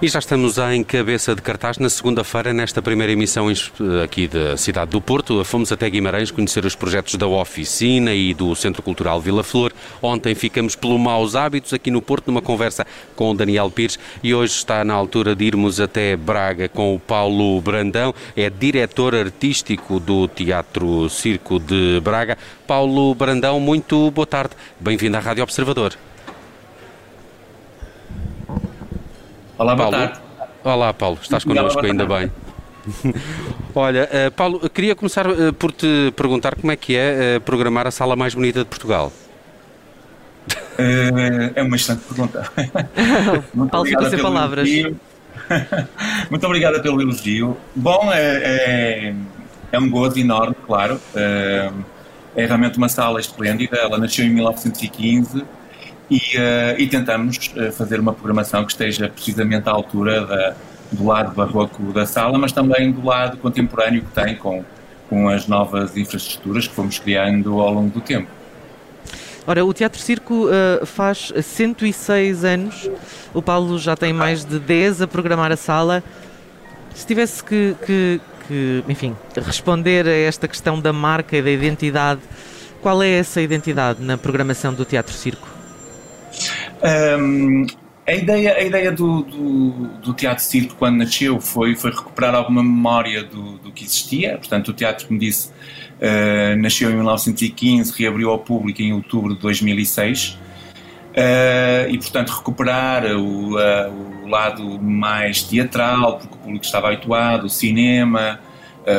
E já estamos em cabeça de cartaz na segunda-feira, nesta primeira emissão aqui da cidade do Porto. Fomos até Guimarães conhecer os projetos da Oficina e do Centro Cultural Vila Flor. Ontem ficamos pelo Maus Hábitos aqui no Porto, numa conversa com o Daniel Pires. E hoje está na altura de irmos até Braga com o Paulo Brandão, é diretor artístico do Teatro Circo de Braga. Paulo Brandão, muito boa tarde. Bem-vindo à Rádio Observador. Olá, Paulo. boa tarde. Olá, Paulo. Estás connosco ainda bem. Olha, uh, Paulo, queria começar uh, por te perguntar como é que é uh, programar a sala mais bonita de Portugal. É uma excelente pergunta. Muito Paulo, ficou sem palavras. Muito obrigada pelo elogio. Bom, é, é, é, um gozo enorme, claro. É, é realmente uma sala esplêndida. Ela nasceu em 1915 e, uh, e tentamos uh, fazer uma programação que esteja precisamente à altura da, do lado barroco da sala, mas também do lado contemporâneo que tem com, com as novas infraestruturas que fomos criando ao longo do tempo. Ora, o Teatro Circo uh, faz 106 anos, o Paulo já tem mais de 10 a programar a sala. Se tivesse que, que, que enfim, responder a esta questão da marca e da identidade, qual é essa identidade na programação do Teatro Circo? Um, a ideia, a ideia do, do, do, Teatro Circo, quando nasceu, foi, foi recuperar alguma memória do, do que existia. Portanto, o teatro, como disse, uh, nasceu em 1915, reabriu ao público em outubro de 2006. Uh, e, portanto, recuperar o, uh, o lado mais teatral, porque o público estava habituado, o cinema,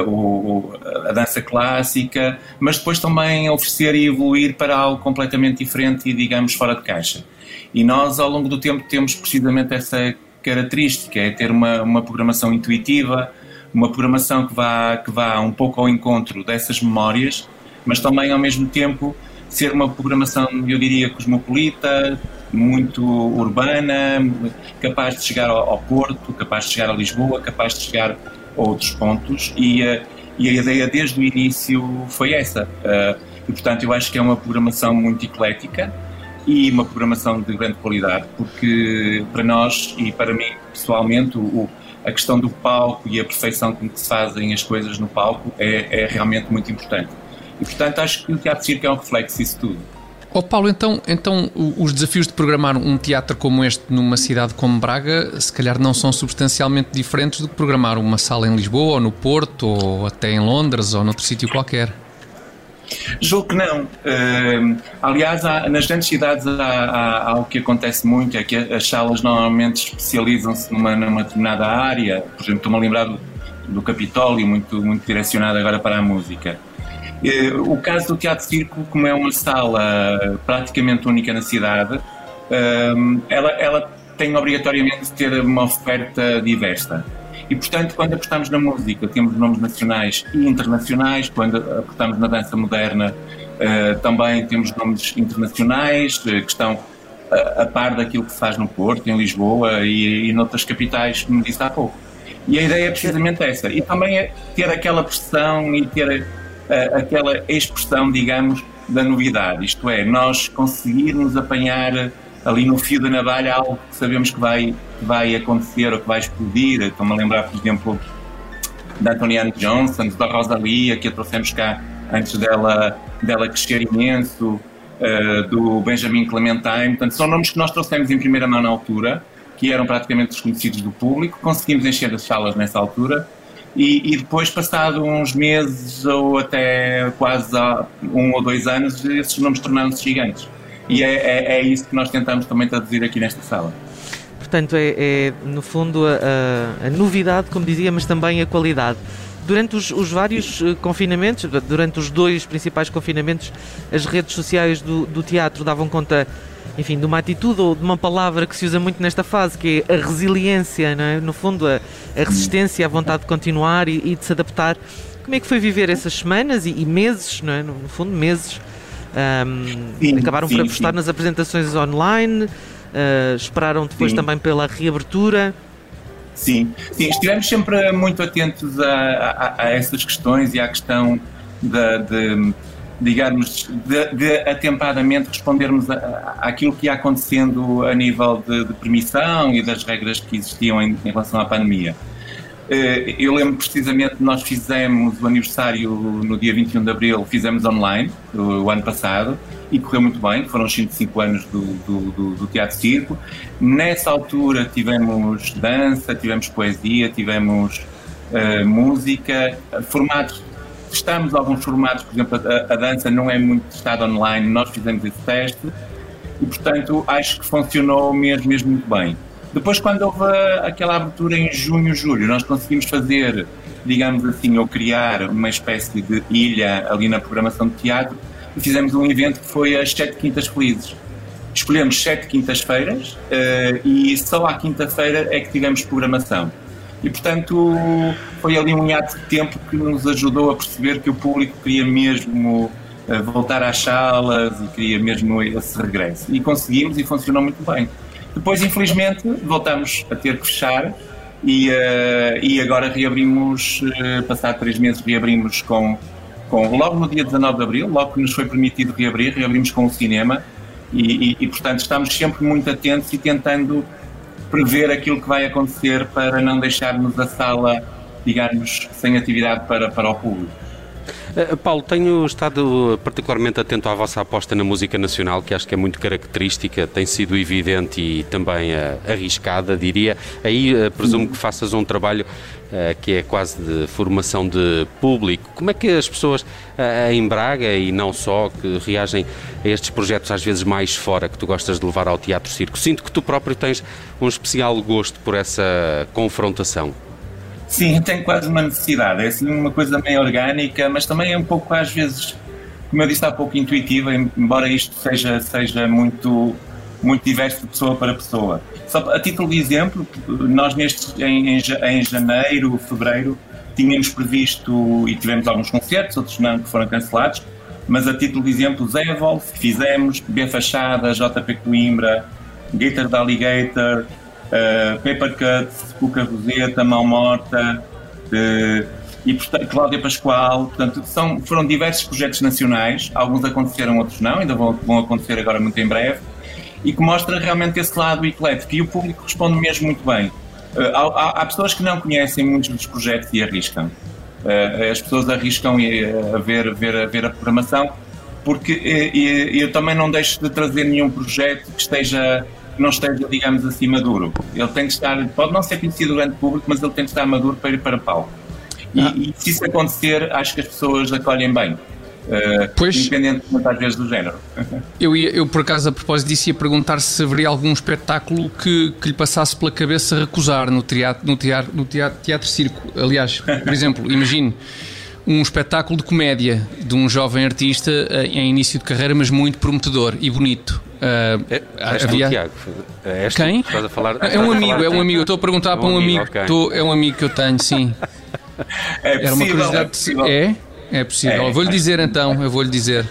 o, a dança clássica, mas depois também oferecer e evoluir para algo completamente diferente e, digamos, fora de caixa. E nós, ao longo do tempo, temos precisamente essa característica, é ter uma, uma programação intuitiva, uma programação que vá, que vá um pouco ao encontro dessas memórias, mas também, ao mesmo tempo, ser uma programação, eu diria, cosmopolita, muito urbana, capaz de chegar ao, Porto, capaz de chegar a Lisboa, capaz de chegar outros pontos e, e a ideia desde o início foi essa. Uh, e, portanto, eu acho que é uma programação muito eclética, e uma programação de grande qualidade, porque para nós e para mim pessoalmente o, a questão do palco e a perfeição com que se fazem as coisas no palco é, é realmente muito importante. E portanto acho que o Teatro Circo é um reflexo disso tudo. Oh Paulo, então, então os desafios de programar um teatro como este numa cidade como Braga, se calhar não são substancialmente diferentes do que programar uma sala em Lisboa, ou no Porto, ou até em Londres, ou noutro sítio qualquer. Julgo que não. Uh, aliás, há, nas grandes cidades há, há, há, o que acontece muito, é que as salas normalmente especializam-se numa, numa determinada área. Por exemplo, estou-me a lembrar do, do Capitólio, muito, muito direcionado agora para a música. Uh, o caso do Teatro Circo, como é uma sala praticamente única na cidade, uh, ela, ela tem obrigatoriamente de ter uma oferta diversa. E, portanto, quando apostamos na música, temos nomes nacionais e internacionais, quando apostamos na dança moderna, uh, também temos nomes internacionais que estão a par daquilo que se faz no Porto, em Lisboa e, e noutras capitais, como disse há pouco. E a ideia é precisamente essa. E também é ter aquela pressão e ter aquela expressão, digamos, da novidade. Isto é, nós conseguirmos apanhar ali no fio da navalha algo que sabemos que vai, vai acontecer ou que vai explodir. Estou-me a lembrar, por exemplo, da Antoniana Johnson, da Rosalia, que a trouxemos cá antes dela, dela crescer imenso, uh, do Benjamin Clementine. Portanto, são nomes que nós trouxemos em primeira mão na altura, que eram praticamente desconhecidos do público. Conseguimos encher as salas nessa altura. E, e, depois, passado uns meses ou até quase um ou dois anos, esses nomes tornaram-se gigantes. E é, é, é, isso que nós tentamos também traduzir aqui nesta sala. Portanto, é, é no fundo a, a, novidade, como dizia, mas também a qualidade. Durante os, os, vários eh, confinamentos, durante os dois principais confinamentos, as redes sociais do, do teatro davam conta enfim, de uma atitude ou de uma palavra que se usa muito nesta fase, que é a resiliência, não é? no fundo, a, a resistência, a vontade de continuar e, e, de se adaptar. Como é que foi viver essas semanas e, e meses, não é? no, no fundo, meses, um, sim, acabaram sim, por apostar sim. nas apresentações online, uh, esperaram depois também pela reabertura. Sim, sim, estivemos sempre muito atentos a, a, a essas questões e à questão da, de, digamos, de, de atempadamente respondermos àquilo que ia acontecendo a nível de, de permissão e das regras que existiam em, em relação à pandemia. Eh, eu lembro precisamente nós fizemos o aniversário no dia 21 de abril, fizemos online o, ano passado e correu muito bem, foram os 55 anos do, do, do Teatro Circo. Nessa altura tivemos dança, tivemos poesia, tivemos uh, música, formatos testamos alguns formatos, por exemplo, a, a dança não é muito testada online, nós fizemos esse teste e, portanto, acho que funcionou mesmo, mesmo muito bem. Depois, quando houve aquela abertura em junho, julho, nós conseguimos fazer, digamos assim, ou criar uma espécie de ilha ali na programação de teatro e fizemos um evento que foi as Sete Quintas Felizes. Escolhemos sete quintas-feiras uh, e só à quinta-feira é que tivemos programação. E, portanto, foi ali um hiato de tempo que nos ajudou a perceber que o público queria mesmo uh, voltar às salas e queria mesmo esse regresso. E conseguimos e funcionou muito bem. Depois, infelizmente, voltamos a ter que fechar e, uh, e agora reabrimos, uh, passado três meses, reabrimos com, com, logo no dia 19 de Abril, logo que nos foi permitido reabrir, reabrimos com o cinema e, e, e portanto, estamos sempre muito atentos e tentando prever aquilo que vai acontecer para não deixarmos a sala, digamos, sem atividade para, para o público. Eh, Paulo, tenho estado particularmente atento à vossa aposta na música nacional, que acho que é muito característica, tem sido evidente e também uh, arriscada, diria. Aí presumo que faças um trabalho que é quase de formação de público. Como é que as pessoas em Braga e não só que reagem a estes projetos às vezes mais fora que tu gostas de levar ao teatro circo? Sinto que tu próprio tens um especial gosto por essa confrontação. Sim, tem quase uma necessidade. É assim uma coisa meio orgânica, mas também é um pouco, às vezes, como eu disse há pouco, intuitiva, embora isto seja, seja muito, muito diverso de pessoa para pessoa. Só a título de exemplo, nós neste, em, em janeiro, fevereiro, tínhamos previsto e tivemos alguns concertos, outros não, que foram cancelados, mas a título de exemplo, Zé Wolf, fizemos, B Fachada, JP Coimbra, Gator da Alligator, uh, Paper Cuts, Cuca Roseta, Mão Morta uh, e Cláudia Pascoal. Portanto, são, foram diversos projetos nacionais, alguns aconteceram, outros não, ainda vão, vão acontecer agora muito em breve, e que mostra realmente esse lado eclético e o público responde mesmo muito bem. Uh, há, há, pessoas que não conhecem muitos dos projetos e arriscam. Uh, as pessoas arriscam a ver, ver, a ver a programação porque eu também não deixo de trazer nenhum projeto que esteja não esteja, digamos assim, maduro. Ele tem que estar, pode não ser conhecido durante o público, mas ele tem que estar maduro para ir para palco. E, ah. e se isso acontecer, acho que as pessoas acolhem bem. Uh, pois, independentemente às vezes do género. Eu, ia, eu, por acaso, a propósito disso, ia perguntar se haveria algum espetáculo que, que lhe passasse pela cabeça recusar no teatro, no teatro, no teatro, teatro circo. Aliás, por exemplo, imagine um espetáculo de comédia de um jovem artista eh, em início de carreira, mas muito prometedor e bonito. Uh, é, havia... Tiago. É Quem? falar, é um amigo, é um amigo. Estou a perguntar é para um amigo. amigo. Estou, é um amigo que eu tenho, sim. É Era uma curiosidade. É, é? É possível. É, vou-lhe dizer então, eu vou-lhe dizer.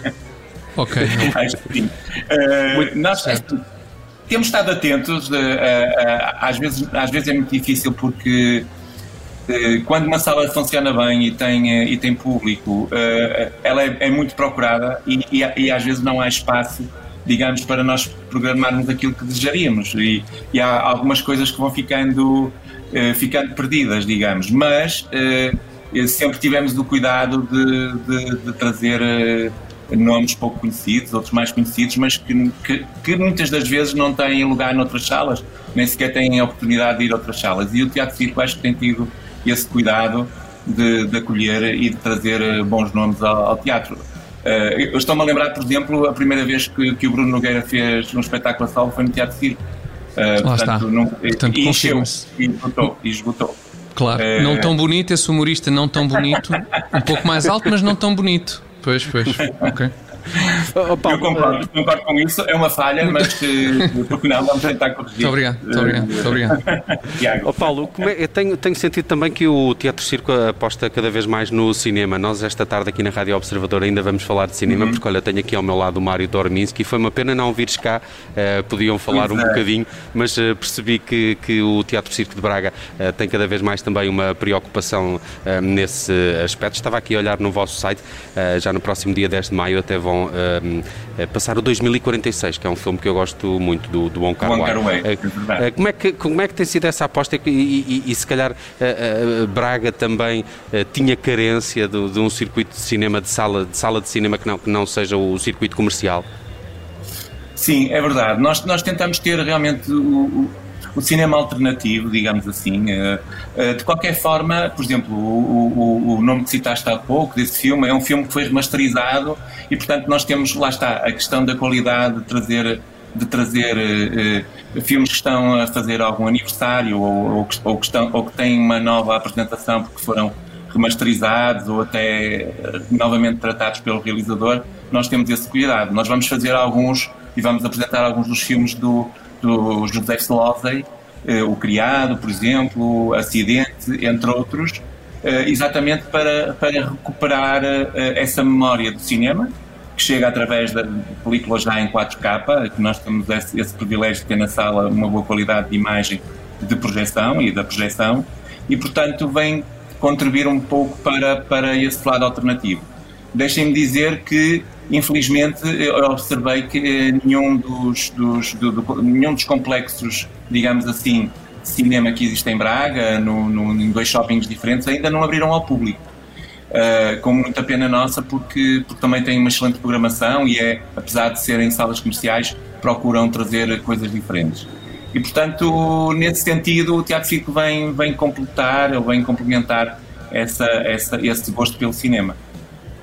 Ok. Uh, nós temos estado atentos, uh, uh, às, vezes, às vezes é muito difícil porque quando uma sala funciona bem e tem, e tem público, ela é, é muito procurada e, e, e, às vezes não há espaço digamos, para nós programarmos aquilo que desejaríamos. E, e há algumas coisas que vão ficando, ficando perdidas, digamos. Mas sempre tivemos o cuidado de, de, de trazer nomes pouco conhecidos, outros mais conhecidos, mas que, que, que, muitas das vezes não têm lugar noutras salas, nem sequer têm a oportunidade de ir a outras salas. E o Teatro Circo acho que tem tido esse cuidado de, de acolher e de trazer bons nomes ao, ao teatro. Uh, estou-me a lembrar, por exemplo, a primeira vez que, que o Bruno Nogueira fez um espetáculo a salvo foi no Teatro Circo. Uh, Lá portanto, está. Não, portanto, e encheu, e esgotou, e esgotou. Claro, uh, não tão bonito, esse humorista não tão bonito, um pouco mais alto, mas não tão bonito. Pois, pois, ok. Oh, Paulo, eu concordo, uh... concordo com isso, é uma falha, mas uh, porque não, vamos tentar corrigir. Muito obrigado, muito obrigado. Muito obrigado. oh, Paulo, é, eu tenho, tenho sentido também que o Teatro Circo aposta cada vez mais no cinema. Nós, esta tarde, aqui na Rádio Observador, ainda vamos falar de cinema, uhum. porque olha, tenho aqui ao meu lado o Mário Dorminski. Foi uma pena não vires cá, uh, podiam falar pois um é. bocadinho, mas percebi que, que o Teatro Circo de Braga tem cada vez mais também uma preocupação nesse aspecto. Estava aqui a olhar no vosso site, já no próximo dia 10 de maio até vão passar o 2046, que é um filme que eu gosto muito do, do Wong Kar Wai. É, é como, é que, como é que tem sido essa aposta e, e, e se calhar Braga também tinha carência de, de, um circuito de cinema, de sala de, sala de cinema que não, que não seja o circuito comercial? Sim, é verdade. Nós, nós tentamos ter realmente o, o cinema alternativo, digamos assim. Eh, eh, de qualquer forma, por exemplo, o, o, o nome que citaste há pouco desse filme é um filme que foi remasterizado e, portanto, nós temos, lá está, a questão da qualidade de trazer de trazer uh, filmes que estão a fazer algum aniversário ou, ou, que, ou, que estão, ou que têm uma nova apresentação porque foram remasterizados ou até novamente tratados pelo realizador, nós temos esse cuidado. Nós vamos fazer alguns e vamos apresentar alguns dos filmes do, do Slosey, eh, O Criado, por exemplo, Acidente, entre outros, eh, exatamente para, para recuperar eh, essa memória do cinema, que chega através da película já em 4K, que nós temos esse, esse privilégio de ter na sala uma boa qualidade de imagem de projeção e da projeção, e portanto vem contribuir um pouco para, para esse lado alternativo. Deixem-me dizer que Infelizmente, observei que eh, nenhum dos, dos, do, do, nenhum dos complexos, digamos assim, de cinema que existe em Braga, no, no, em dois shoppings diferentes, ainda não abriram ao público. Uh, com muita pena nossa, porque, porque também tem uma excelente programação e é, apesar de serem salas comerciais, procuram trazer coisas diferentes. E, portanto, nesse sentido, o Teatro Circo vem, vem completar ou vem complementar essa, essa, esse gosto pelo cinema.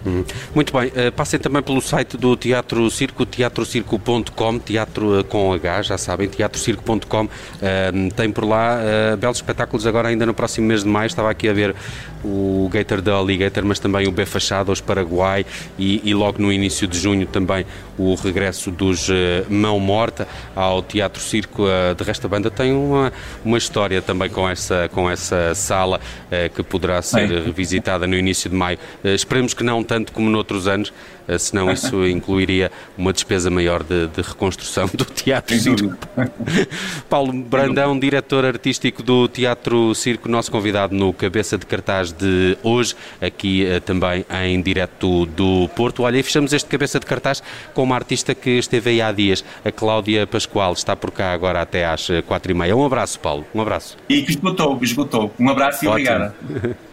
Uhum. Muito bem, uh, passem também pelo site do Teatro Circo, teatrocirco.com, teatro uh, com H, já sabem, teatrocirco.com, uh, tem por lá belos espetáculos agora ainda no próximo mês de maio, estava aqui a ver o Gator da Alligator, mas também o B Fachado aos Paraguai e, e, logo no início de junho também o regresso dos Mão Morta ao Teatro Circo. de resto a banda tem uma, uma história também com essa, com essa sala que poderá ser revisitada no início de maio. esperemos que não tanto como noutros anos, eh, senão isso incluiria uma despesa maior de, de reconstrução do Teatro Circo. Paulo Brandão, diretor artístico do Teatro Circo, nosso convidado no Cabeça de Cartaz de hoje, aqui eh, também em direto do Porto. Olha, e fechamos este Cabeça de Cartaz com uma artista que esteve aí há dias, a Cláudia Pascoal, está por cá agora até às eh, quatro e meia. Um abraço, Paulo, um abraço. E que esgotou, esgotou. Um abraço e Ótimo. obrigada.